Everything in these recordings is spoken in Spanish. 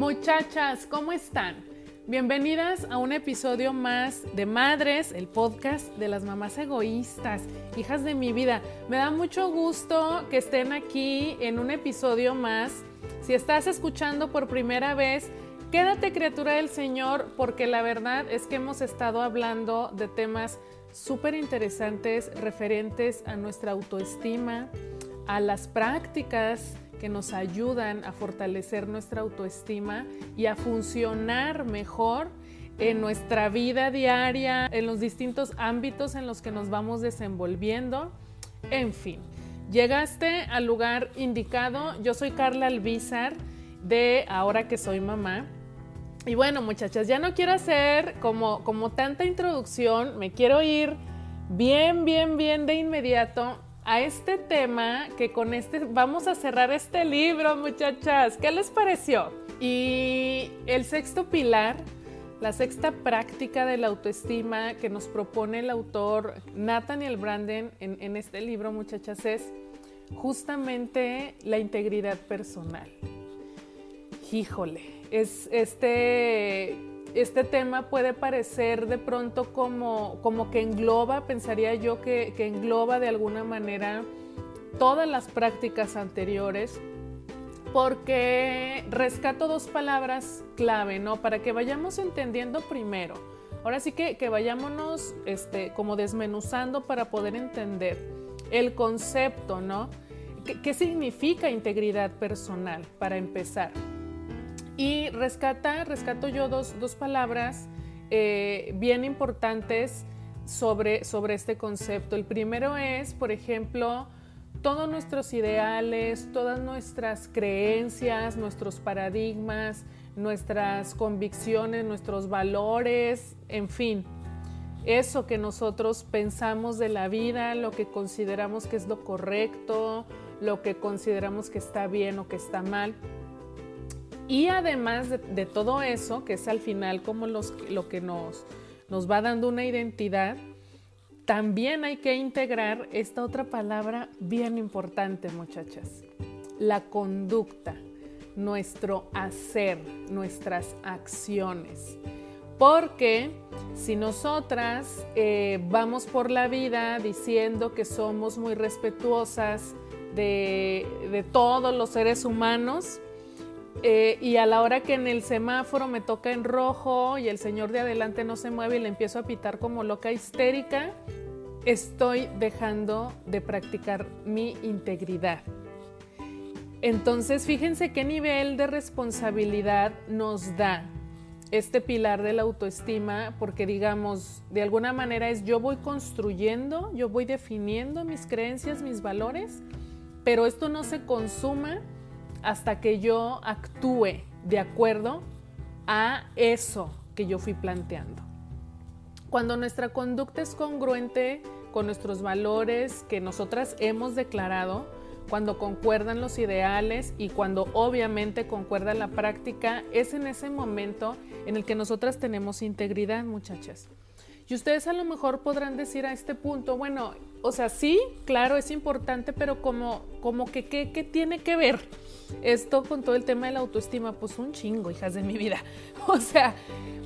Muchachas, ¿cómo están? Bienvenidas a un episodio más de Madres, el podcast de las mamás egoístas, hijas de mi vida. Me da mucho gusto que estén aquí en un episodio más. Si estás escuchando por primera vez, quédate criatura del Señor porque la verdad es que hemos estado hablando de temas súper interesantes referentes a nuestra autoestima, a las prácticas que nos ayudan a fortalecer nuestra autoestima y a funcionar mejor en nuestra vida diaria, en los distintos ámbitos en los que nos vamos desenvolviendo. En fin, llegaste al lugar indicado. Yo soy Carla Albizar de Ahora que soy mamá. Y bueno, muchachas, ya no quiero hacer como, como tanta introducción, me quiero ir bien, bien, bien de inmediato a este tema que con este vamos a cerrar este libro, muchachas. ¿Qué les pareció? Y el sexto pilar, la sexta práctica de la autoestima que nos propone el autor Nathaniel Branden en, en este libro, muchachas, es justamente la integridad personal. Híjole, es este este tema puede parecer de pronto como, como que engloba, pensaría yo que, que engloba de alguna manera todas las prácticas anteriores, porque rescato dos palabras clave, ¿no? Para que vayamos entendiendo primero. Ahora sí que, que vayámonos este, como desmenuzando para poder entender el concepto, ¿no? ¿Qué, ¿Qué significa integridad personal para empezar? Y rescata, rescato yo dos, dos palabras eh, bien importantes sobre, sobre este concepto. El primero es, por ejemplo, todos nuestros ideales, todas nuestras creencias, nuestros paradigmas, nuestras convicciones, nuestros valores, en fin, eso que nosotros pensamos de la vida, lo que consideramos que es lo correcto, lo que consideramos que está bien o que está mal. Y además de, todo eso, que es al final como lo que nos, nos va dando una identidad, también hay que integrar esta otra palabra bien importante, muchachas, la conducta, nuestro hacer, nuestras acciones. Porque si nosotras eh, vamos por la vida diciendo que somos muy respetuosas de, de todos los seres humanos, eh, y a la hora que en el semáforo me toca en rojo y el señor de adelante no se mueve y le empiezo a pitar como loca histérica, estoy dejando de practicar mi integridad. Entonces, fíjense qué nivel de responsabilidad nos da este pilar de la autoestima, porque digamos, de alguna manera es yo voy construyendo, yo voy definiendo mis creencias, mis valores, pero esto no se consuma hasta que yo actúe de acuerdo a eso que yo fui planteando. Cuando nuestra conducta es congruente con nuestros valores que nosotras hemos declarado, cuando concuerdan los ideales y cuando obviamente concuerda la práctica, es en ese momento en el que nosotras tenemos integridad, muchachas. Y ustedes a lo mejor podrán decir a este punto, bueno, o sea, sí, claro, es importante, pero como, como que, ¿qué tiene que ver esto con todo el tema de la autoestima? Pues un chingo, hijas de mi vida. O sea,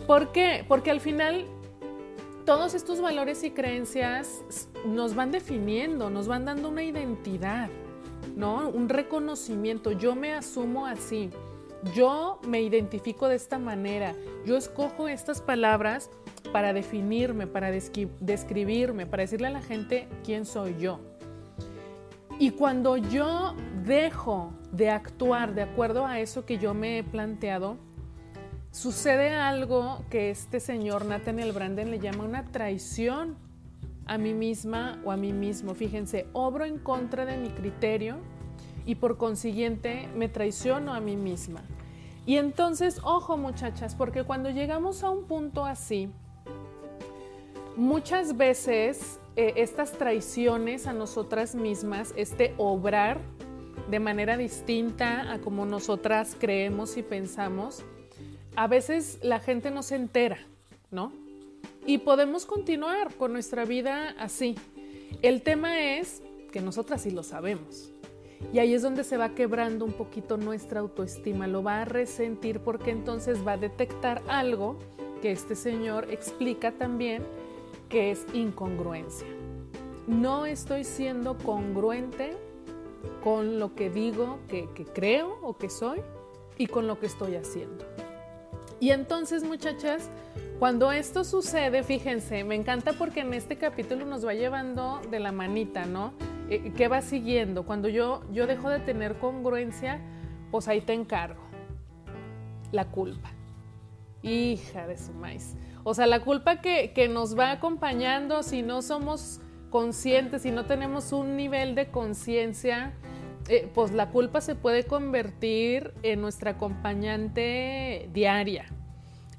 ¿por qué? Porque al final todos estos valores y creencias nos van definiendo, nos van dando una identidad, ¿no? Un reconocimiento. Yo me asumo así. Yo me identifico de esta manera. Yo escojo estas palabras para definirme, para describirme, para decirle a la gente quién soy yo. Y cuando yo dejo de actuar de acuerdo a eso que yo me he planteado, sucede algo que este señor Nathaniel Branden le llama una traición a mí misma o a mí mismo. Fíjense, obro en contra de mi criterio y por consiguiente me traiciono a mí misma. Y entonces, ojo muchachas, porque cuando llegamos a un punto así, Muchas veces eh, estas traiciones a nosotras mismas, este obrar de manera distinta a como nosotras creemos y pensamos, a veces la gente no se entera, ¿no? Y podemos continuar con nuestra vida así. El tema es que nosotras sí lo sabemos. Y ahí es donde se va quebrando un poquito nuestra autoestima, lo va a resentir porque entonces va a detectar algo que este señor explica también que es incongruencia. No estoy siendo congruente con lo que digo que, que creo o que soy y con lo que estoy haciendo. Y entonces, muchachas, cuando esto sucede, fíjense, me encanta porque en este capítulo nos va llevando de la manita, ¿no? Eh, ¿Qué va siguiendo? Cuando yo, yo dejo de tener congruencia, pues ahí te encargo. La culpa. Hija de su maíz. O sea, la culpa que, que nos va acompañando si no somos conscientes, si no tenemos un nivel de conciencia eh, pues la culpa se puede convertir en nuestra acompañante diaria.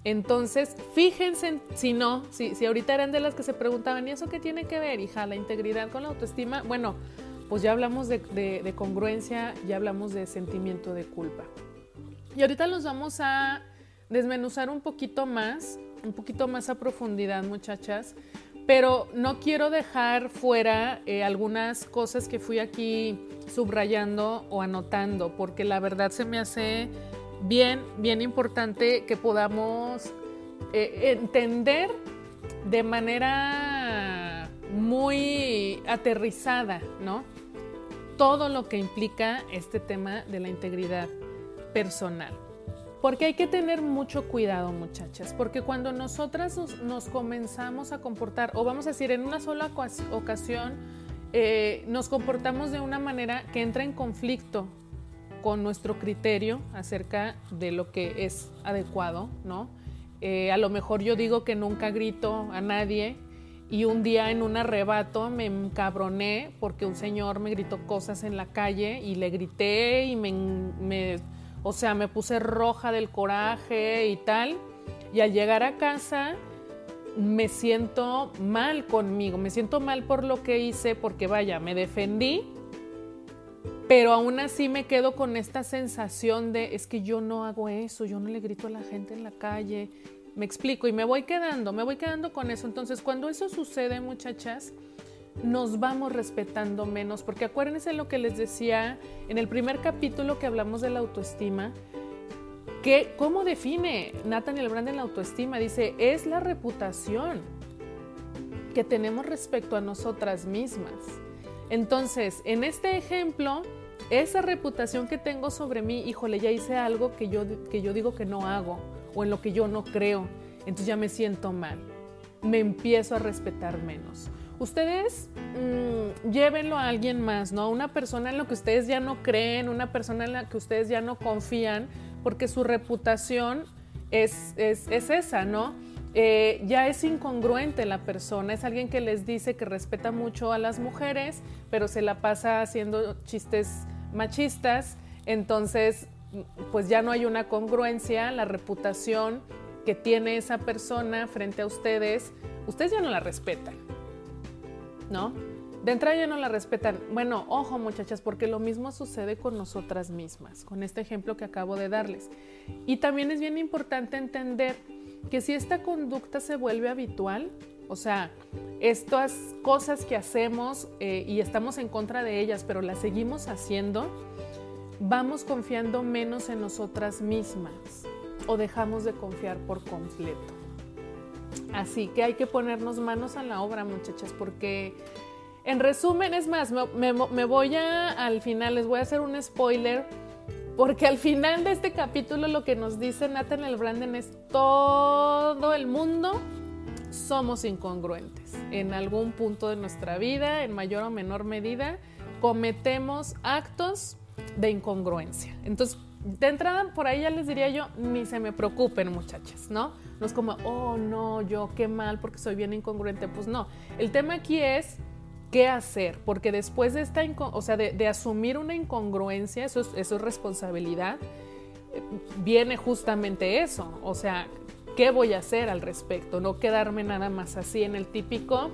Entonces, fíjense si no, si, si ahorita eran de las que se preguntaban, ¿y eso qué tiene que ver, hija? La integridad con la autoestima. Bueno, pues ya hablamos de, congruencia, ya hablamos de sentimiento de culpa. Y ahorita los vamos a desmenuzar un poquito más, un poquito más a profundidad, muchachas. Pero no quiero dejar fuera eh, algunas cosas que fui aquí subrayando o anotando, porque la verdad se me hace bien, bien importante que podamos eh, entender de manera muy aterrizada, ¿no? Todo lo que implica este tema de la integridad personal. Porque hay que tener mucho cuidado, muchachas, porque cuando nosotras nos, comenzamos a comportar, o vamos a decir, en una sola ocasión, eh, nos comportamos de una manera que entra en conflicto con nuestro criterio acerca de lo que es adecuado, ¿no? Eh, a lo mejor yo digo que nunca grito a nadie y un día en un arrebato me encabroné porque un señor me gritó cosas en la calle y le grité y me, me o sea, me puse roja del coraje y tal. Y al llegar a casa me siento mal conmigo, me siento mal por lo que hice, porque vaya, me defendí, pero aún así me quedo con esta sensación de, es que yo no hago eso, yo no le grito a la gente en la calle, me explico, y me voy quedando, me voy quedando con eso. Entonces, cuando eso sucede, muchachas, nos vamos respetando menos, porque acuérdense lo que les decía en el primer capítulo que hablamos de la autoestima, que cómo define Nathaniel Branden la autoestima, dice, es la reputación que tenemos respecto a nosotras mismas. Entonces, en este ejemplo, esa reputación que tengo sobre mí, híjole, ya hice algo que yo, que yo digo que no hago o en lo que yo no creo, entonces ya me siento mal, me empiezo a respetar menos ustedes mm, llévenlo a alguien más, ¿no? Una persona en la que ustedes ya no creen, una persona en la que ustedes ya no confían, porque su reputación es, es, esa, ¿no? Eh, ya es incongruente la persona, es alguien que les dice que respeta mucho a las mujeres, pero se la pasa haciendo chistes machistas, entonces pues ya no hay una congruencia, la reputación que tiene esa persona frente a ustedes, ustedes ya no la respetan. ¿no? De entrada ya no la respetan. Bueno, ojo muchachas, porque lo mismo sucede con nosotras mismas, con este ejemplo que acabo de darles. Y también es bien importante entender que si esta conducta se vuelve habitual, o sea, estas cosas que hacemos eh, y estamos en contra de ellas, pero las seguimos haciendo, vamos confiando menos en nosotras mismas o dejamos de confiar por completo. Así que hay que ponernos manos a la obra, muchachas, porque en resumen, es más, me, voy a, al final, les voy a hacer un spoiler, porque al final de este capítulo lo que nos dice Nathaniel Branden es todo el mundo somos incongruentes. En algún punto de nuestra vida, en mayor o menor medida, cometemos actos de incongruencia. Entonces, de entrada, por ahí ya les diría yo, ni se me preocupen muchachas, ¿no? No es como, oh no, yo qué mal porque soy bien incongruente. Pues no, el tema aquí es qué hacer, porque después de esta, o sea, de, asumir una incongruencia, eso es, eso es responsabilidad, eh, viene justamente eso, o sea, ¿qué voy a hacer al respecto? No quedarme nada más así en el típico,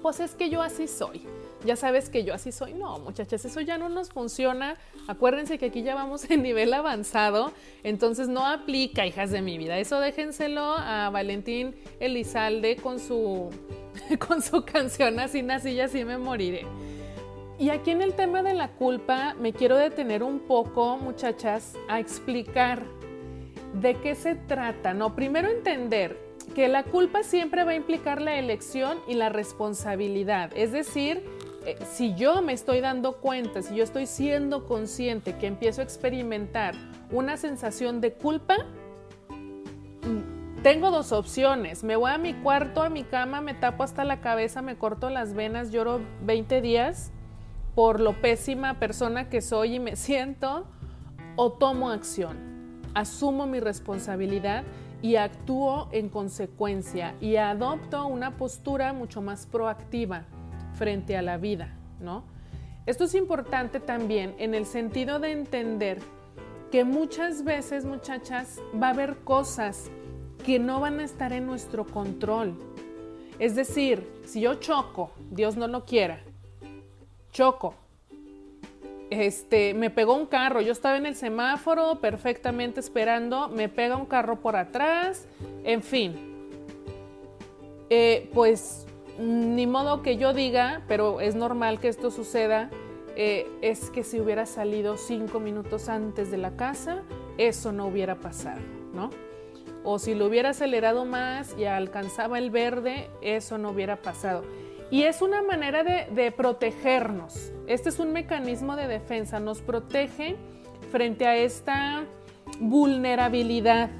pues es que yo así soy ya sabes que yo así soy. No, muchachas, eso ya no nos funciona. Acuérdense que aquí ya vamos en nivel avanzado, entonces no aplica, hijas de mi vida. Eso déjenselo a Valentín Elizalde con su, con su canción Así nací y así me moriré. Y aquí en el tema de la culpa me quiero detener un poco, muchachas, a explicar de qué se trata. No, primero entender que la culpa siempre va a implicar la elección y la responsabilidad. Es decir, eh, si yo me estoy dando cuenta, si yo estoy siendo consciente que empiezo a experimentar una sensación de culpa, mm, tengo dos opciones. Me voy a mi cuarto, a mi cama, me tapo hasta la cabeza, me corto las venas, lloro 20 días por lo pésima persona que soy y me siento, o tomo acción, asumo mi responsabilidad y actúo en consecuencia y adopto una postura mucho más proactiva frente a la vida, ¿no? Esto es importante también en el sentido de entender que muchas veces, muchachas, va a haber cosas que no van a estar en nuestro control. Es decir, si yo choco, Dios no lo quiera, choco, este, me pegó un carro, yo estaba en el semáforo perfectamente esperando, me pega un carro por atrás, en fin. Eh, pues ni modo que yo diga, pero es normal que esto suceda, eh, es que si hubiera salido cinco minutos antes de la casa, eso no hubiera pasado, ¿no? O si lo hubiera acelerado más y alcanzaba el verde, eso no hubiera pasado. Y es una manera de, protegernos. Este es un mecanismo de defensa, nos protege frente a esta vulnerabilidad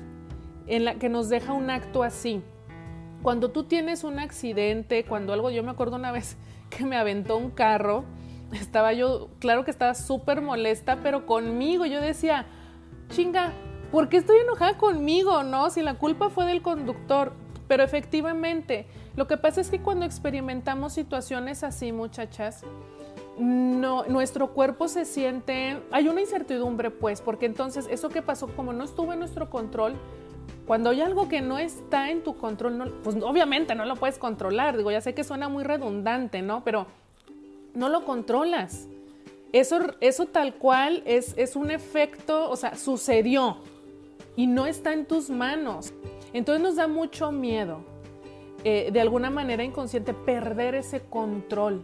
en la que nos deja un acto así. Cuando tú tienes un accidente, cuando algo, yo me acuerdo una vez que me aventó un carro, estaba yo, claro que estaba súper molesta, pero conmigo yo decía, chinga, ¿por qué estoy enojada conmigo? No, si la culpa fue del conductor. Pero efectivamente, lo que pasa es que cuando experimentamos situaciones así, muchachas, nuestro cuerpo se siente, hay una incertidumbre pues, porque entonces eso que pasó como no estuvo en nuestro control, cuando hay algo que no está en tu control, pues obviamente no lo puedes controlar, digo, ya sé que suena muy redundante, ¿no? Pero no lo controlas. Eso, eso tal cual es, es un efecto, o sea, sucedió y no está en tus manos. Entonces nos da mucho miedo eh, de alguna manera inconsciente, perder ese control.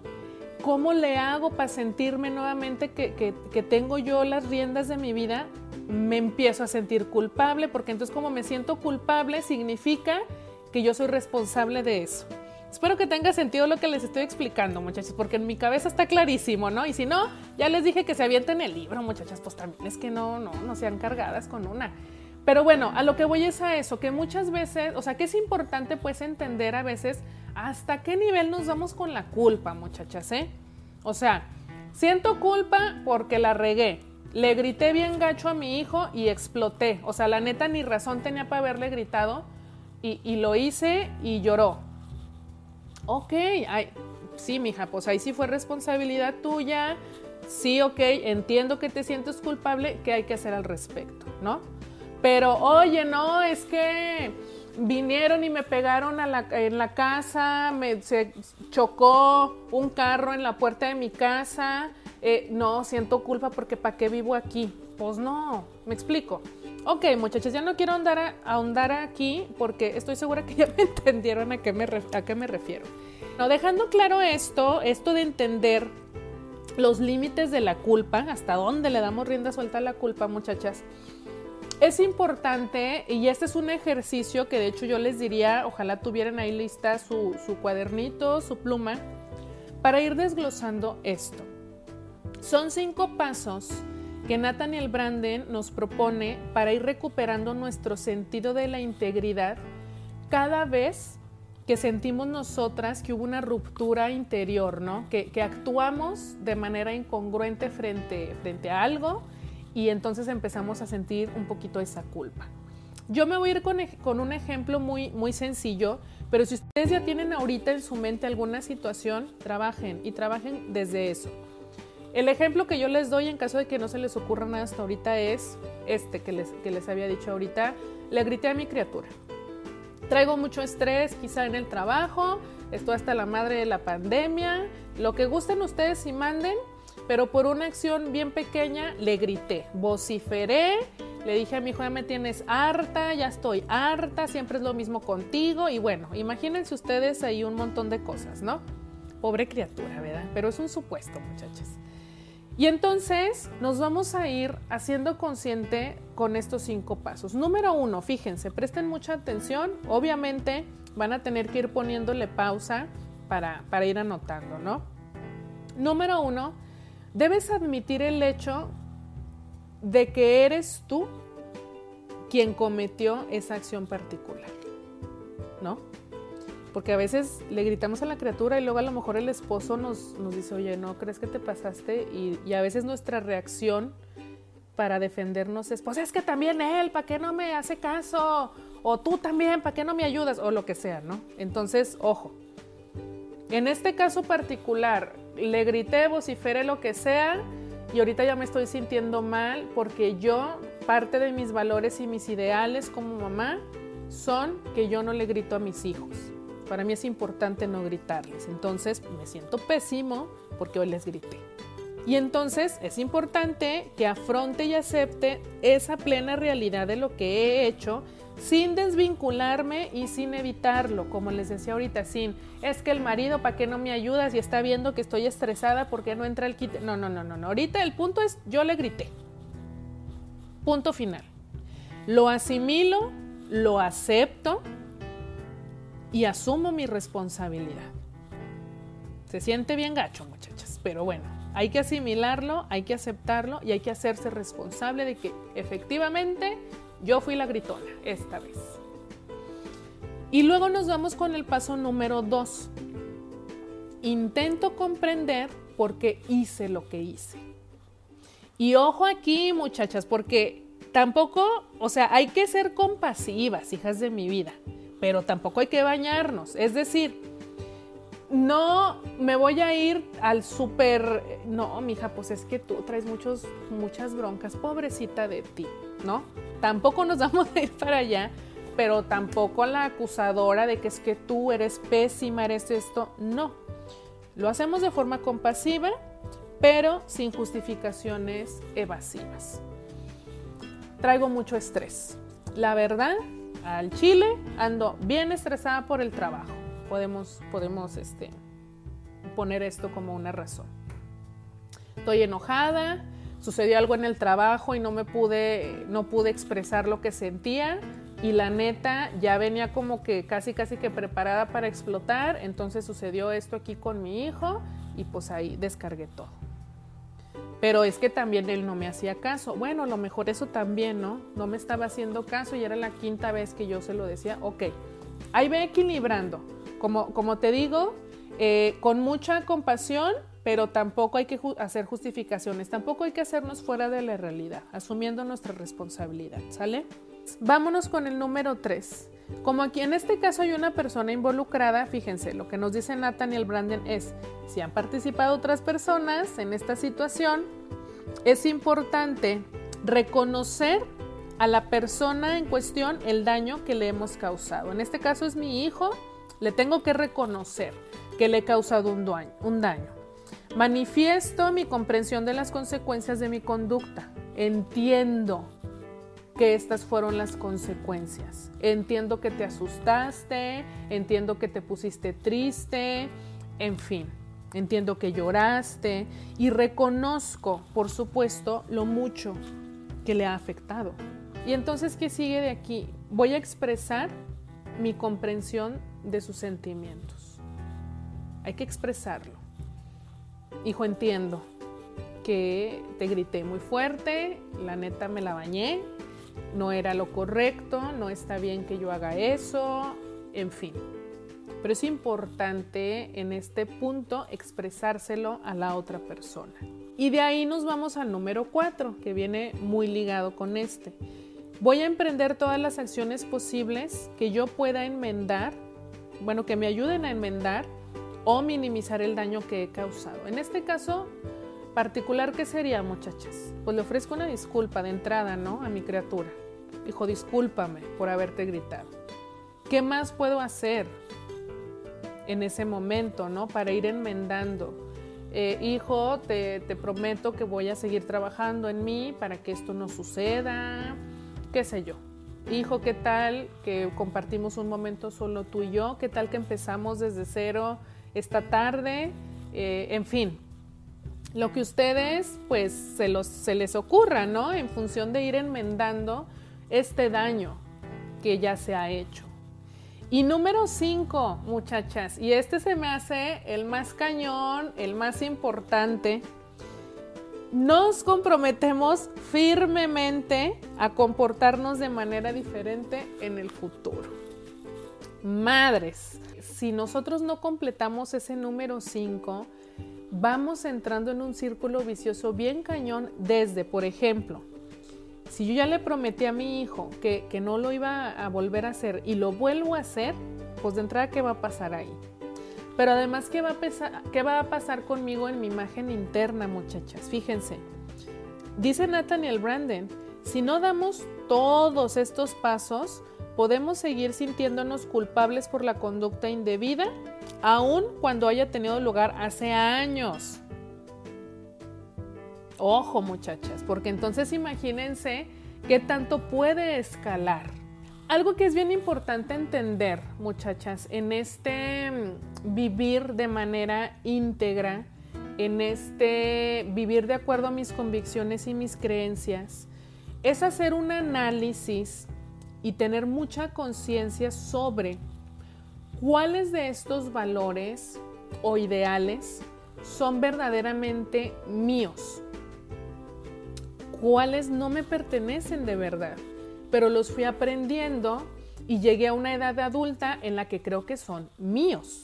¿Cómo le hago para sentirme nuevamente que, tengo yo las riendas de mi vida? Me empiezo a sentir culpable, porque entonces como me siento culpable significa que yo soy responsable de eso. Espero que tenga sentido lo que les estoy explicando, muchachos, porque en mi cabeza está clarísimo, ¿no? Y si no, ya les dije que se avienten el libro, muchachas, pues también es que no, no, no sean cargadas con una. Pero bueno, a lo que voy es a eso, que muchas veces, o sea, que es importante pues entender a veces hasta qué nivel nos vamos con la culpa, muchachas, ¿eh? O sea, siento culpa porque la regué. Le grité bien gacho a mi hijo y exploté. O sea, la neta ni razón tenía para haberle gritado y, lo hice y lloró. Ok, ay, sí, mija, pues ahí sí fue responsabilidad tuya. Sí, ok, entiendo que te sientes culpable, ¿qué hay que hacer al respecto? ¿No? Pero, oye, no, es que vinieron y me pegaron en la casa, me, se chocó un carro en la puerta de mi casa. Eh, no, siento culpa porque ¿para qué vivo aquí? Pues no, me explico. Ok, muchachos, ya no quiero ahondar, aquí porque estoy segura que ya me entendieron a qué me, refiero. No, dejando claro esto, esto de entender los límites de la culpa, hasta dónde le damos rienda suelta a la culpa, muchachas es importante, y este es un ejercicio que de hecho yo les diría, ojalá tuvieran ahí lista su, cuadernito, su pluma, para ir desglosando esto. Son cinco pasos que Nathaniel Branden nos propone para ir recuperando nuestro sentido de la integridad cada vez que sentimos nosotras que hubo una ruptura interior, ¿no? Que, que actuamos de manera incongruente frente, frente a algo y entonces empezamos a sentir un poquito esa culpa. Yo me voy a ir con, un ejemplo muy, muy sencillo, pero si ustedes ya tienen ahorita en su mente alguna situación, trabajen y trabajen desde eso. El ejemplo que yo les doy en caso de que no se les ocurra nada hasta ahorita es este que les, que les había dicho ahorita. Le grité a mi criatura. Traigo mucho estrés quizá en el trabajo, estoy hasta la madre de la pandemia, lo que gusten ustedes y manden, pero por una acción bien pequeña le grité, vociferé, le dije a mi hijo, ya me tienes harta, ya estoy harta, siempre es lo mismo contigo y bueno, imagínense ustedes ahí un montón de cosas, ¿no? Pobre criatura, ¿verdad? Pero es un supuesto, muchachas. Y entonces nos vamos a ir haciendo consciente con estos cinco pasos. Número uno, fíjense, presten mucha atención. Obviamente van a tener que ir poniéndole pausa para, para ir anotando, ¿no? Número uno, debes admitir el hecho de que eres tú quien cometió esa acción particular, ¿no? Porque a veces le gritamos a la criatura y luego a lo mejor el esposo nos, nos dice, oye, ¿no crees que te pasaste? Y, a veces nuestra reacción para defendernos es, pues es que también él, ¿para qué no me hace caso? O tú también, ¿para qué no me ayudas? O lo que sea, ¿no? Entonces, ojo. En este caso particular, le grité, vociferé lo que sea y ahorita ya me estoy sintiendo mal porque yo, parte de mis valores y mis ideales como mamá son que yo no le grito a mis hijos para mí es importante no gritarles. Entonces me siento pésimo porque hoy les grité. Y entonces es importante que afronte y acepte esa plena realidad de lo que he hecho sin desvincularme y sin evitarlo, como les decía ahorita, sin, es que el marido, ¿para qué no me ayudas? Y está viendo que estoy estresada porque no entra el kit. No, no, no, no, no. Ahorita el punto es, yo le grité. Punto final. Lo asimilo, lo acepto, y asumo mi responsabilidad. Se siente bien gacho, muchachas, pero bueno, hay que asimilarlo, hay que aceptarlo y hay que hacerse responsable de que efectivamente yo fui la gritona esta vez. Y luego nos vamos con el paso número dos. Intento comprender por qué hice lo que hice. Y ojo aquí, muchachas, porque tampoco, o sea, hay que ser compasivas, hijas de mi vida pero tampoco hay que bañarnos. Es decir, no me voy a ir al súper, no, mija, pues es que tú traes muchos, muchas broncas, pobrecita de ti, ¿no? Tampoco nos vamos a ir para allá, pero tampoco la acusadora de que es que tú eres pésima, eres esto, no. Lo hacemos de forma compasiva, pero sin justificaciones evasivas. Traigo mucho estrés. La verdad al Chile, ando bien estresada por el trabajo. Podemos, podemos este, poner esto como una razón. Estoy enojada, sucedió algo en el trabajo y no me pude, no pude expresar lo que sentía y la neta ya venía como que casi casi que preparada para explotar, entonces sucedió esto aquí con mi hijo y pues ahí descargué todo. Pero es que también él no me hacía caso. Bueno, a lo mejor eso también, ¿no? No me estaba haciendo caso y era la quinta vez que yo se lo decía. Ok, ahí ve equilibrando. Como, como te digo, eh, con mucha compasión, pero tampoco hay que hacer justificaciones, tampoco hay que hacernos fuera de la realidad, asumiendo nuestra responsabilidad, ¿sale? Vámonos con el número tres. Como aquí en este caso hay una persona involucrada, fíjense, lo que nos dice Nathaniel Branden es, si han participado otras personas en esta situación, es importante reconocer a la persona en cuestión el daño que le hemos causado. En este caso es mi hijo, le tengo que reconocer que le he causado un daño. Un daño. Manifiesto mi comprensión de las consecuencias de mi conducta. Entiendo que estas fueron las consecuencias. Entiendo que te asustaste, entiendo que te pusiste triste, en fin, entiendo que lloraste y reconozco, por supuesto, lo mucho que le ha afectado. Y entonces, ¿qué sigue de aquí? Voy a expresar mi comprensión de sus sentimientos. Hay que expresarlo. Hijo, entiendo que te grité muy fuerte, la neta me la bañé, no era lo correcto, no está bien que yo haga eso, en fin. Pero es importante en este punto expresárselo a la otra persona. Y de ahí nos vamos al número 4, que viene muy ligado con este. Voy a emprender todas las acciones posibles que yo pueda enmendar, bueno, que me ayuden a enmendar o minimizar el daño que he causado. En este caso, particular, ¿qué sería, muchachas? Pues le ofrezco una disculpa de entrada, ¿no? A mi criatura. Hijo, discúlpame por haberte gritado. ¿Qué más puedo hacer en ese momento, ¿no? Para ir enmendando. Eh, hijo, te, te prometo que voy a seguir trabajando en mí para que esto no suceda, qué sé yo. Hijo, ¿qué tal que compartimos un momento solo tú y yo? ¿Qué tal que empezamos desde cero esta tarde? eh, en fin, lo que ustedes pues se, los, se les ocurra, ¿no? En función de ir enmendando este daño que ya se ha hecho. Y número cinco, muchachas, y este se me hace el más cañón, el más importante. Nos comprometemos firmemente a comportarnos de manera diferente en el futuro. Madres, si nosotros no completamos ese número 5, vamos entrando en un círculo vicioso bien cañón desde, por ejemplo, si yo ya le prometí a mi hijo que, no lo iba a volver a hacer y lo vuelvo a hacer, pues de entrada, ¿qué va a pasar ahí? Pero además, ¿qué va a, qué va a pasar conmigo en mi imagen interna, muchachas? Fíjense. Dice Nathaniel Branden, si no damos todos estos pasos, podemos seguir sintiéndonos culpables por la conducta indebida, aun cuando haya tenido lugar hace años. Ojo muchachas, porque entonces imagínense qué tanto puede escalar. Algo que es bien importante entender, muchachas, en este mm, vivir de manera íntegra, en este vivir de acuerdo a mis convicciones y mis creencias, es hacer un análisis y tener mucha conciencia sobre cuáles de estos valores o ideales son verdaderamente míos cuáles no me pertenecen de verdad, pero los fui aprendiendo y llegué a una edad adulta en la que creo que son míos.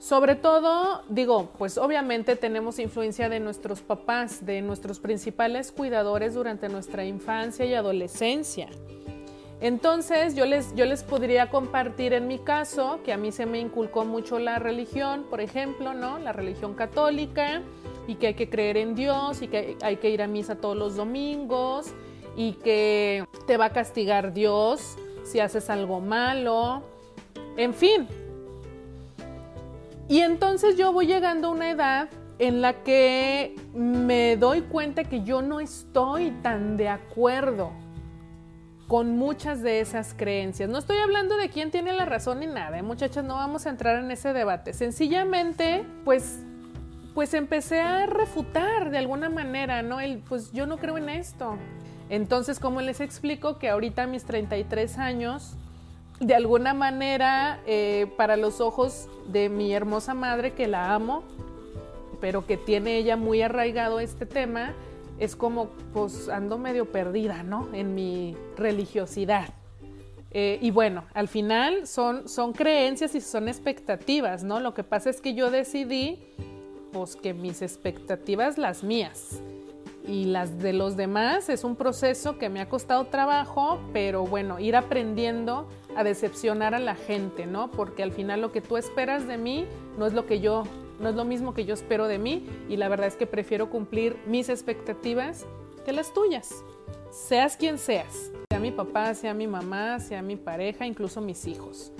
Sobre todo, digo, pues obviamente tenemos influencia de nuestros papás, de nuestros principales cuidadores durante nuestra infancia y adolescencia. Entonces yo les, yo les podría compartir en mi caso que a mí se me inculcó mucho la religión, por ejemplo, ¿no? La religión católica y que hay que creer en Dios y que hay que ir a misa todos los domingos y que te va a castigar Dios si haces algo malo, en fin. Y entonces yo voy llegando a una edad en la que me doy cuenta que yo no estoy tan de acuerdo con muchas de esas creencias. No estoy hablando de quién tiene la razón ni nada, ¿eh? muchachas, no vamos a entrar en ese debate. Sencillamente, pues, pues empecé a refutar de alguna manera, ¿no? El, pues yo no creo en esto. Entonces, ¿cómo les explico que ahorita a mis 33 años, de alguna manera, eh, para los ojos de mi hermosa madre, que la amo, pero que tiene ella muy arraigado este tema, es como, pues ando medio perdida, ¿no? En mi religiosidad. Eh, y bueno, al final son, son creencias y son expectativas, ¿no? Lo que pasa es que yo decidí, pues que mis expectativas, las mías, y las de los demás es un proceso que me ha costado trabajo, pero bueno, ir aprendiendo a decepcionar a la gente, ¿no? Porque al final lo que tú esperas de mí no es lo que yo no es lo mismo que yo espero de mí y la verdad es que prefiero cumplir mis expectativas que las tuyas, seas quien seas, sea mi papá, sea mi mamá, sea mi pareja, incluso mis hijos.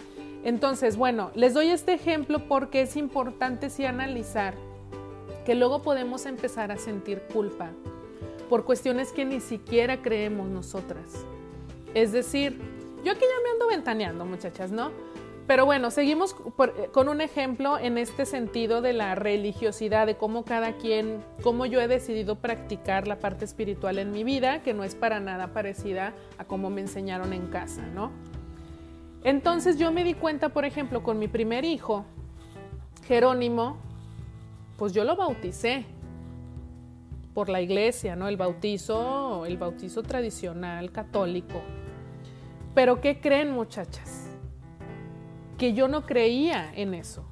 Entonces, bueno, les doy este ejemplo porque es importante sí analizar que luego podemos empezar a sentir culpa por cuestiones que ni siquiera creemos nosotras. Es decir, yo aquí ya me ando ventaneando, muchachas, ¿no? Pero bueno, seguimos eh, con un ejemplo en este sentido de la religiosidad, de cómo cada quien, cómo yo he decidido practicar la parte espiritual en mi vida, que no es para nada parecida a cómo me enseñaron en casa, ¿no? Entonces yo me di cuenta, por ejemplo, con mi primer hijo, Jerónimo, pues yo lo bauticé por la iglesia, ¿no? El bautizo, el bautizo tradicional católico. Pero ¿qué creen, muchachas? Que yo no creía en eso.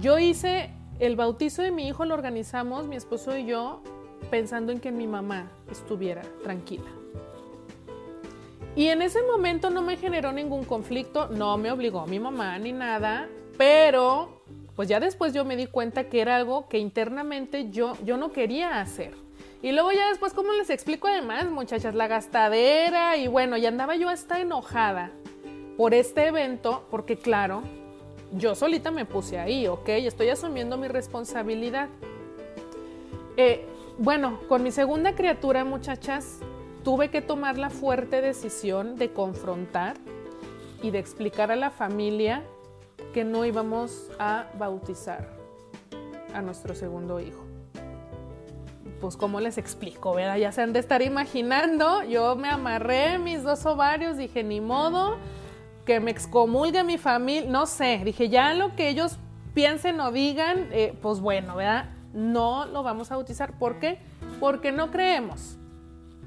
Yo hice el bautizo de mi hijo, lo organizamos mi esposo y yo pensando en que mi mamá estuviera tranquila. Y en ese momento no me generó ningún conflicto, no me obligó mi mamá ni nada, pero pues ya después yo me di cuenta que era algo que internamente yo, yo no quería hacer. Y luego ya después, ¿cómo les explico además, muchachas? La gastadera y bueno, ya andaba yo hasta enojada por este evento, porque claro, yo solita me puse ahí, ¿ok? Estoy asumiendo mi responsabilidad. Eh, bueno, con mi segunda criatura, muchachas, tuve que tomar la fuerte decisión de confrontar y de explicar a la familia que no íbamos a bautizar a nuestro segundo hijo. Pues, ¿cómo les explico? ¿verdad? Ya se han de estar imaginando. Yo me amarré mis dos ovarios, dije, ni modo, que me excomulgue mi familia, no sé, dije, ya lo que ellos piensen o digan, eh, pues bueno, ¿verdad? No lo vamos a bautizar. ¿Por qué? Porque no creemos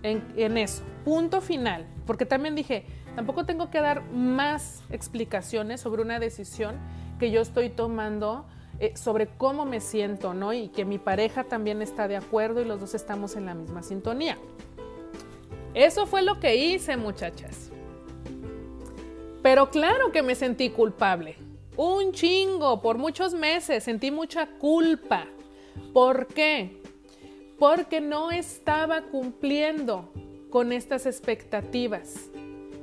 en, eso. Punto final. Porque también dije, tampoco tengo que dar más explicaciones sobre una decisión que yo estoy tomando eh, sobre cómo me siento, ¿no? Y que mi pareja también está de acuerdo y los dos estamos en la misma sintonía. Eso fue lo que hice, muchachas. Pero claro que me sentí culpable. Un chingo, por muchos meses sentí mucha culpa. ¿Por qué? Porque no estaba cumpliendo con estas expectativas.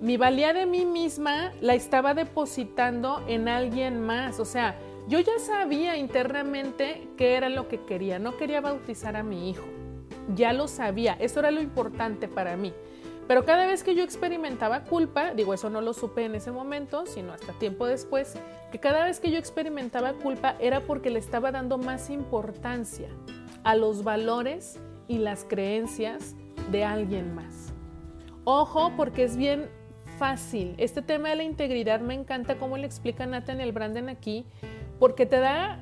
Mi valía de mí misma la estaba depositando en alguien más. O sea, yo ya sabía internamente qué era lo que quería. No quería bautizar a mi hijo. Ya lo sabía. Eso era lo importante para mí. Pero cada vez que yo experimentaba culpa, digo, eso no lo supe en ese momento, sino hasta tiempo después, que cada vez que yo experimentaba culpa era porque le estaba dando más importancia a los valores y las creencias de alguien más. Ojo, porque es bien fácil. Este tema de la integridad me encanta cómo le explica Nathaniel Branden aquí, porque te da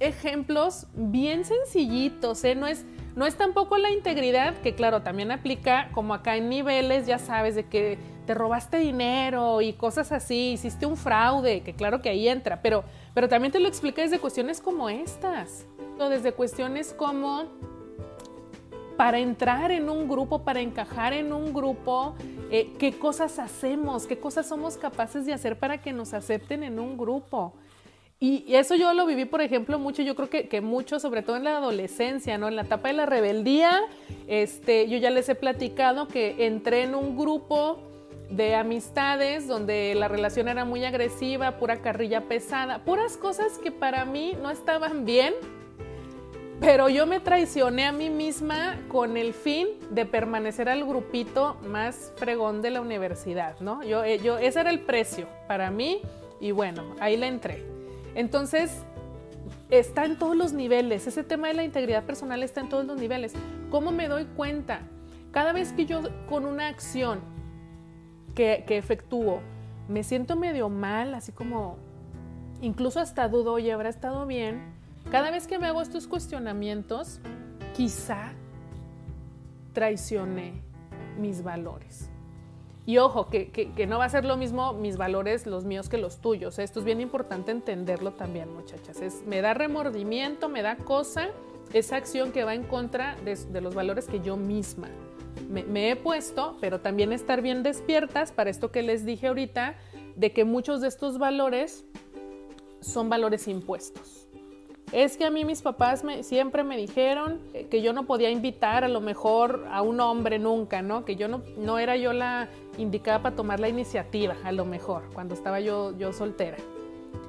ejemplos bien sencillitos, ¿eh? No es, no es tampoco la integridad, que claro, también aplica como acá en niveles, ya sabes, de que te robaste dinero y cosas así, hiciste un fraude, que claro que ahí entra, pero, pero también te lo explica desde cuestiones como estas, desde cuestiones como para entrar en un grupo, para encajar en un grupo, eh, qué cosas hacemos, qué cosas somos capaces de hacer para que nos acepten en un grupo. Y, eso yo lo viví, por ejemplo, mucho, yo creo que, que, mucho, sobre todo en la adolescencia, ¿no? En la etapa de la rebeldía, este, yo ya les he platicado que entré en un grupo de amistades donde la relación era muy agresiva, pura carrilla pesada, puras cosas que para mí no estaban bien, pero yo me traicioné a mí misma con el fin de permanecer al grupito más fregón de la universidad, ¿no? Yo, eh, yo, ese era el precio para mí y bueno, ahí le entré. Entonces, está en todos los niveles. Ese tema de la integridad personal está en todos los niveles. ¿Cómo me doy cuenta? Cada vez que yo con una acción que, efectúo me siento medio mal, así como incluso hasta dudo, oye, ¿habrá estado bien? Cada vez que me hago estos cuestionamientos, quizá traicioné mis valores. Y ojo, que, no va a ser lo mismo mis valores, los míos, que los tuyos. Esto es bien importante entenderlo también, muchachas. Es, me da remordimiento, me da cosa esa acción que va en contra de, los valores que yo misma me, me, he puesto, pero también estar bien despiertas para esto que les dije ahorita, de que muchos de estos valores son valores impuestos. Es que a mí mis papás siempre me dijeron que yo no podía invitar a lo mejor a un hombre nunca, ¿no? Que yo no, no era yo la indicada para tomar la iniciativa, a lo mejor, cuando estaba yo, yo soltera.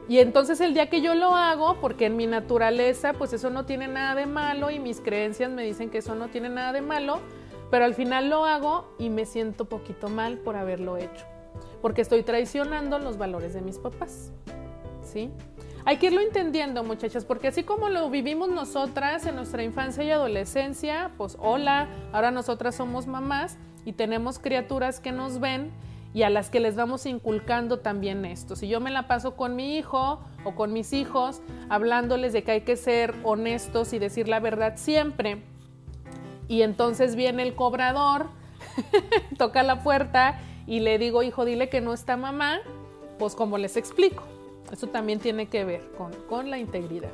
Y entonces el día que yo lo hago, porque en mi naturaleza, pues eso no tiene nada de malo y mis creencias me dicen que eso no tiene nada de malo, pero al final lo hago y me siento poquito mal por haberlo hecho, porque estoy traicionando los valores de mis papás, ¿sí? Hay que irlo entendiendo, muchachas, porque así como lo vivimos nosotras en nuestra infancia y adolescencia, pues hola, ahora nosotras somos mamás y tenemos criaturas que nos ven y a las que les vamos inculcando también esto. Si yo me la paso con mi hijo o con mis hijos hablándoles de que hay que ser honestos y decir la verdad siempre, y entonces viene el cobrador, toca la puerta y le digo, hijo, dile que no está mamá, pues como les explico. Eso también tiene que ver con, la integridad.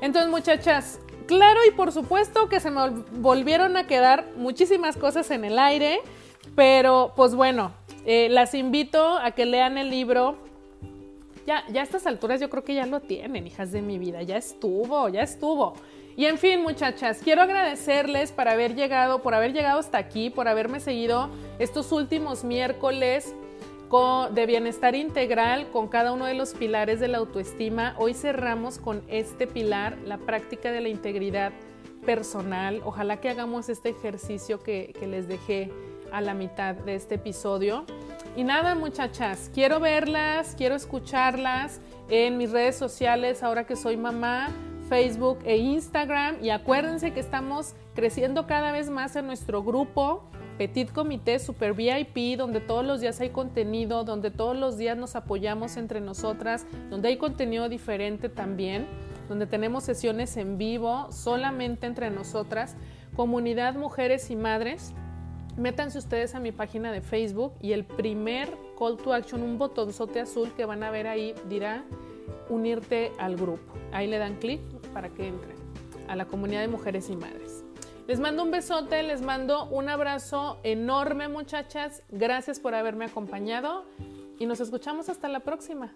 Entonces, muchachas, claro y por supuesto que se me volvieron a quedar muchísimas cosas en el aire, pero pues bueno, eh, las invito a que lean el libro. Ya, ya a estas alturas yo creo que ya lo tienen, hijas de mi vida, ya estuvo, ya estuvo. Y en fin, muchachas, quiero agradecerles por haber llegado, por haber llegado hasta aquí, por haberme seguido estos últimos miércoles de bienestar integral con cada uno de los pilares de la autoestima. Hoy cerramos con este pilar, la práctica de la integridad personal. Ojalá que hagamos este ejercicio que, les dejé a la mitad de este episodio. Y nada, muchachas, quiero verlas, quiero escucharlas en mis redes sociales ahora que soy mamá. Facebook e Instagram. Y acuérdense que estamos creciendo cada vez más en nuestro grupo Petit Comité Super VIP, donde todos los días hay contenido, donde todos los días nos apoyamos entre nosotras, donde hay contenido diferente también, donde tenemos sesiones en vivo solamente entre nosotras, comunidad mujeres y madres. Métanse ustedes a mi página de Facebook y el primer call to action, un botonzote azul que van a ver ahí, dirá unirte al grupo. Ahí le dan clic para que entren a la comunidad de mujeres y madres. Les mando un besote, les mando un abrazo enorme muchachas. Gracias por haberme acompañado y nos escuchamos hasta la próxima.